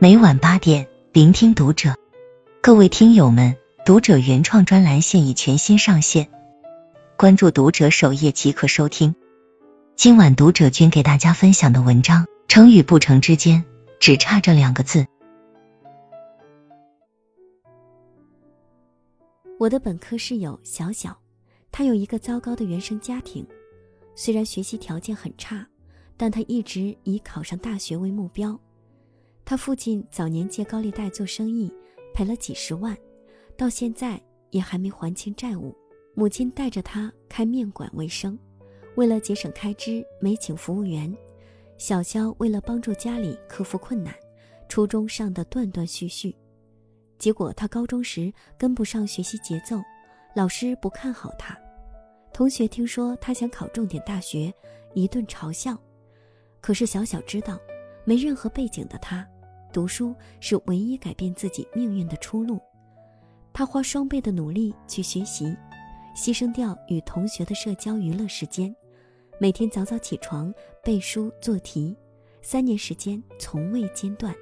每晚八点，聆听读者。各位听友们，读者原创专栏现已全新上线，关注读者首页即可收听。今晚读者君给大家分享的文章：成与不成之间，只差这两个字。我的本科室友小小，他有一个糟糕的原生家庭，虽然学习条件很差，但他一直以考上大学为目标。他父亲早年借高利贷做生意，赔了几十万，到现在也还没还清债务。母亲带着他开面馆为生，为了节省开支，没请服务员。小肖为了帮助家里克服困难，初中上的断断续续，结果他高中时跟不上学习节奏，老师不看好他，同学听说他想考重点大学，一顿嘲笑。可是小小知道，没任何背景的他。读书是唯一改变自己命运的出路。他花双倍的努力去学习，牺牲掉与同学的社交娱乐时间，每天早早起床背书做题，三年时间从未间断。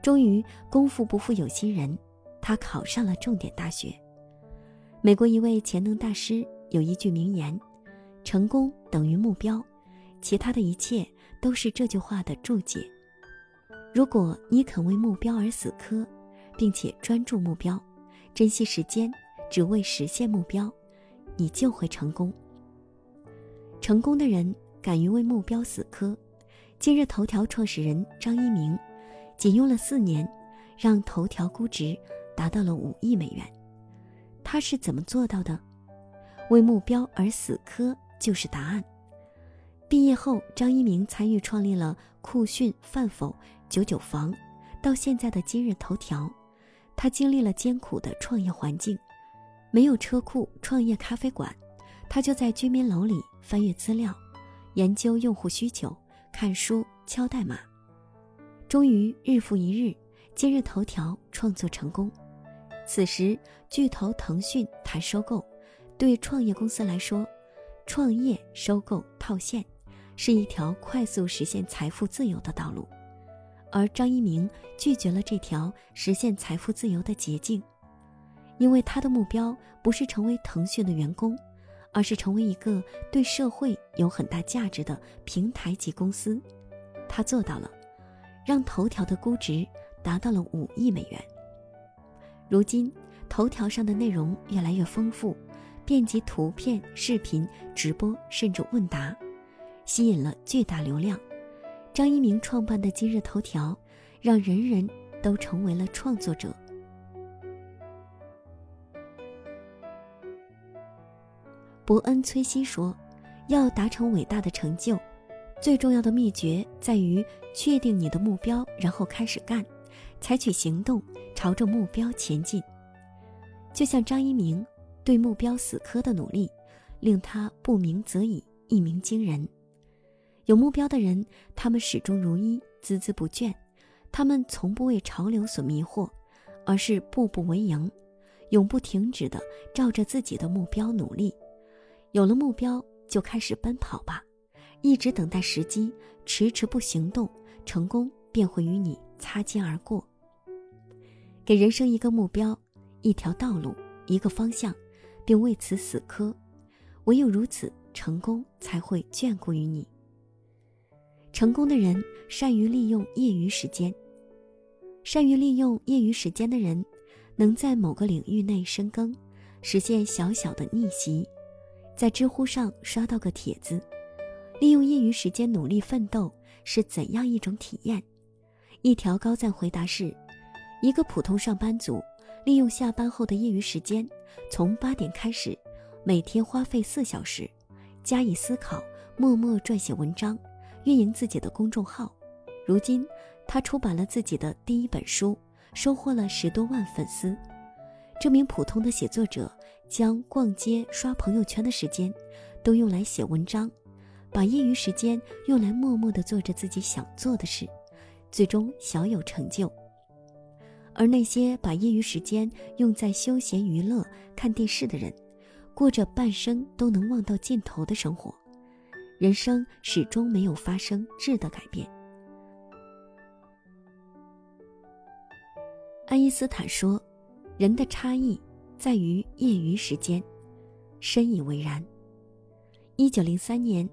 终于功夫不负有心人，他考上了重点大学。美国一位潜能大师有一句名言：“成功等于目标，其他的一切都是这句话的注解。”如果你肯为目标而死磕，并且专注目标，珍惜时间，只为实现目标，你就会成功。成功的人敢于为目标死磕。今日头条创始人张一鸣，仅用了四年，让头条估值达到了五亿美元。他是怎么做到的？为目标而死磕就是答案。毕业后，张一鸣参与创立了酷讯、饭否。九九房，到现在的今日头条，他经历了艰苦的创业环境，没有车库创业咖啡馆，他就在居民楼里翻阅资料，研究用户需求，看书敲代码，终于日复一日，今日头条创作成功。此时巨头腾讯谈收购，对创业公司来说，创业、收购、套现，是一条快速实现财富自由的道路。而张一鸣拒绝了这条实现财富自由的捷径，因为他的目标不是成为腾讯的员工，而是成为一个对社会有很大价值的平台级公司。他做到了，让头条的估值达到了五亿美元。如今，头条上的内容越来越丰富，遍及图片、视频、直播，甚至问答，吸引了巨大流量。张一鸣创办的今日头条，让人人都成为了创作者。伯恩·崔西说：“要达成伟大的成就，最重要的秘诀在于确定你的目标，然后开始干，采取行动，朝着目标前进。”就像张一鸣对目标死磕的努力，令他不鸣则已，一鸣惊人。有目标的人，他们始终如一，孜孜不倦。他们从不为潮流所迷惑，而是步步为营，永不停止的照着自己的目标努力。有了目标，就开始奔跑吧，一直等待时机，迟迟不行动，成功便会与你擦肩而过。给人生一个目标，一条道路，一个方向，并为此死磕。唯有如此，成功才会眷顾于你。成功的人善于利用业余时间，善于利用业余时间的人，能在某个领域内深耕，实现小小的逆袭。在知乎上刷到个帖子：利用业余时间努力奋斗是怎样一种体验？一条高赞回答是：一个普通上班族利用下班后的业余时间，从八点开始，每天花费四小时，加以思考，默默撰写文章。运营自己的公众号，如今他出版了自己的第一本书，收获了十多万粉丝。这名普通的写作者将逛街、刷朋友圈的时间都用来写文章，把业余时间用来默默地做着自己想做的事，最终小有成就。而那些把业余时间用在休闲娱乐、看电视的人，过着半生都能望到尽头的生活。人生始终没有发生质的改变。爱因斯坦说：“人的差异在于业余时间。”深以为然。一九零三年，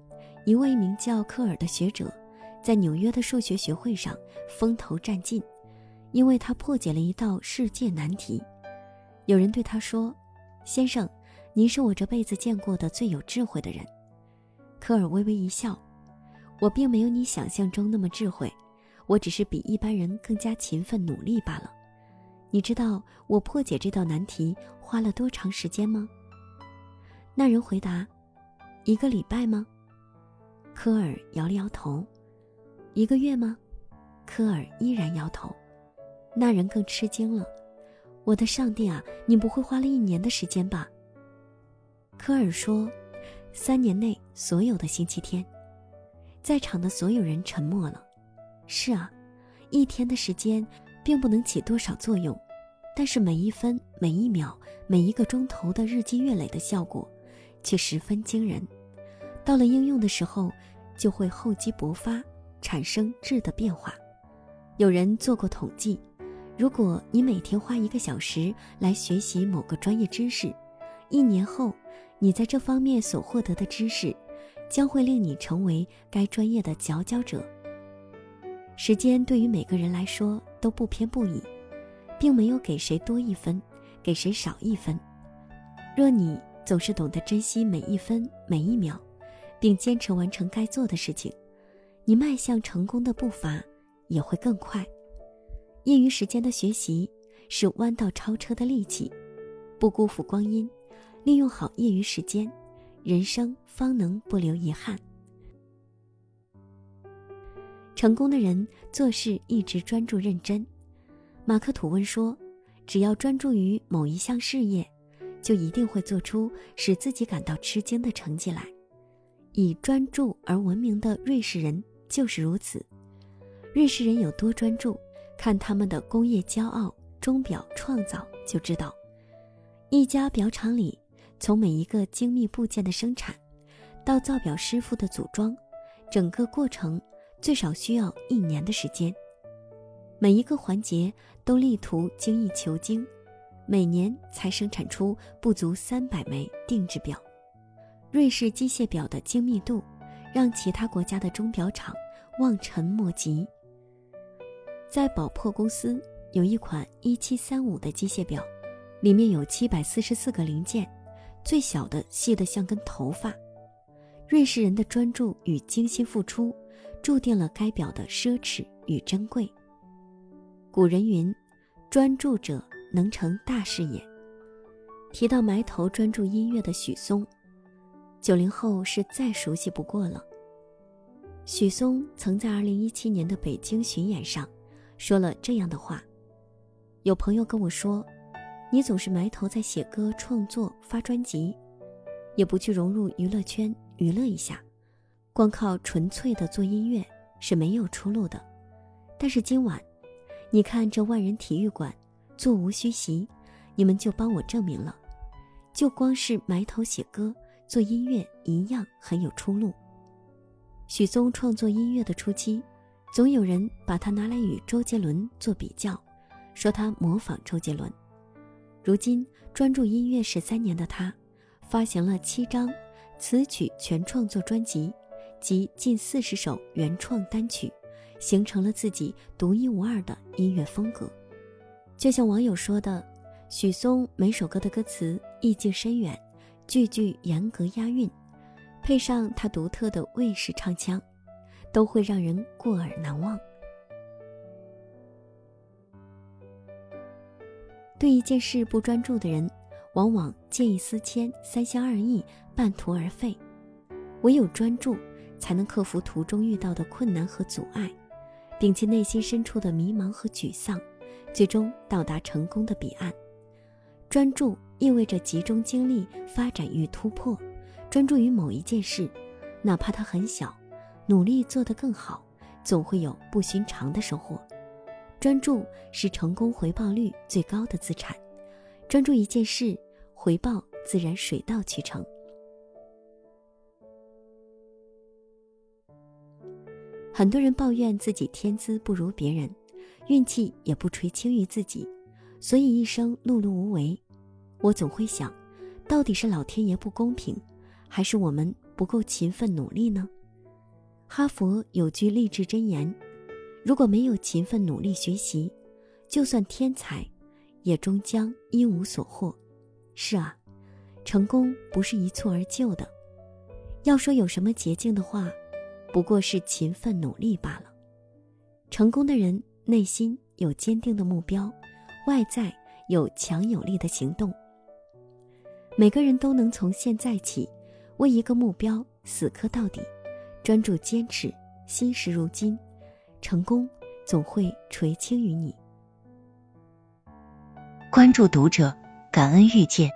一位名叫科尔的学者，在纽约的数学学会上风头占尽，因为他破解了一道世界难题。有人对他说：“先生，您是我这辈子见过的最有智慧的人。”科尔微微一笑：“我并没有你想象中那么智慧，我只是比一般人更加勤奋努力罢了。你知道我破解这道难题花了多长时间吗？”那人回答：“一个礼拜吗？”科尔摇了摇头。“一个月吗？”科尔依然摇头。那人更吃惊了：“我的上帝啊，你不会花了一年的时间吧？”科尔说：“三年内所有的星期天。”在场的所有人沉默了。是啊，一天的时间并不能起多少作用，但是每一分、每一秒、每一个钟头的日积月累的效果。却十分惊人，到了应用的时候，就会厚积薄发，产生质的变化。有人做过统计，如果你每天花一个小时来学习某个专业知识，一年后，你在这方面所获得的知识，将会令你成为该专业的佼佼者。时间对于每个人来说都不偏不倚，并没有给谁多一分，给谁少一分。若你。总是懂得珍惜每一分每一秒，并坚持完成该做的事情，你迈向成功的步伐也会更快。业余时间的学习是弯道超车的利器，不辜负光阴，利用好业余时间，人生方能不留遗憾。成功的人做事一直专注认真。马克吐温说：“只要专注于某一项事业。”就一定会做出使自己感到吃惊的成绩来。以专注而闻名的瑞士人就是如此。瑞士人有多专注，看他们的工业骄傲钟表创造就知道。一家表厂里，从每一个精密部件的生产，到造表师傅的组装，整个过程最少需要一年的时间。每一个环节都力图精益求精。每年才生产出不足三百枚定制表，瑞士机械表的精密度让其他国家的钟表厂望尘莫及。在宝珀公司有一款一七三五的机械表，里面有七百四十四个零件，最小的细得像根头发。瑞士人的专注与精心付出，注定了该表的奢侈与珍贵。古人云：“专注者。”能成大事业。提到埋头专注音乐的许嵩，九零后是再熟悉不过了。许嵩曾在二零一七年的北京巡演上，说了这样的话：“有朋友跟我说，你总是埋头在写歌、创作、发专辑，也不去融入娱乐圈娱乐一下，光靠纯粹的做音乐是没有出路的。但是今晚，你看这万人体育馆。”座无虚席，你们就帮我证明了，就光是埋头写歌、做音乐一样很有出路。许嵩创作音乐的初期，总有人把他拿来与周杰伦做比较，说他模仿周杰伦。如今专注音乐十三年的他，发行了七张词曲全创作专辑及近四十首原创单曲，形成了自己独一无二的音乐风格。就像网友说的，许嵩每首歌的歌词意境深远，句句严格押韵，配上他独特的卫士唱腔，都会让人过耳难忘。对一件事不专注的人，往往见异思迁、三心二意、半途而废。唯有专注，才能克服途中遇到的困难和阻碍，摒弃内心深处的迷茫和沮丧。最终到达成功的彼岸。专注意味着集中精力发展与突破，专注于某一件事，哪怕它很小，努力做得更好，总会有不寻常的收获。专注是成功回报率最高的资产，专注一件事，回报自然水到渠成。很多人抱怨自己天资不如别人。运气也不垂青于自己，所以一生碌碌无为。我总会想，到底是老天爷不公平，还是我们不够勤奋努力呢？哈佛有句励志箴言：如果没有勤奋努力学习，就算天才，也终将一无所获。是啊，成功不是一蹴而就的。要说有什么捷径的话，不过是勤奋努力罢了。成功的人内心有坚定的目标，外在有强有力的行动。每个人都能从现在起，为一个目标死磕到底，专注坚持，心时如金，成功总会垂青于你。关注读者，感恩遇见。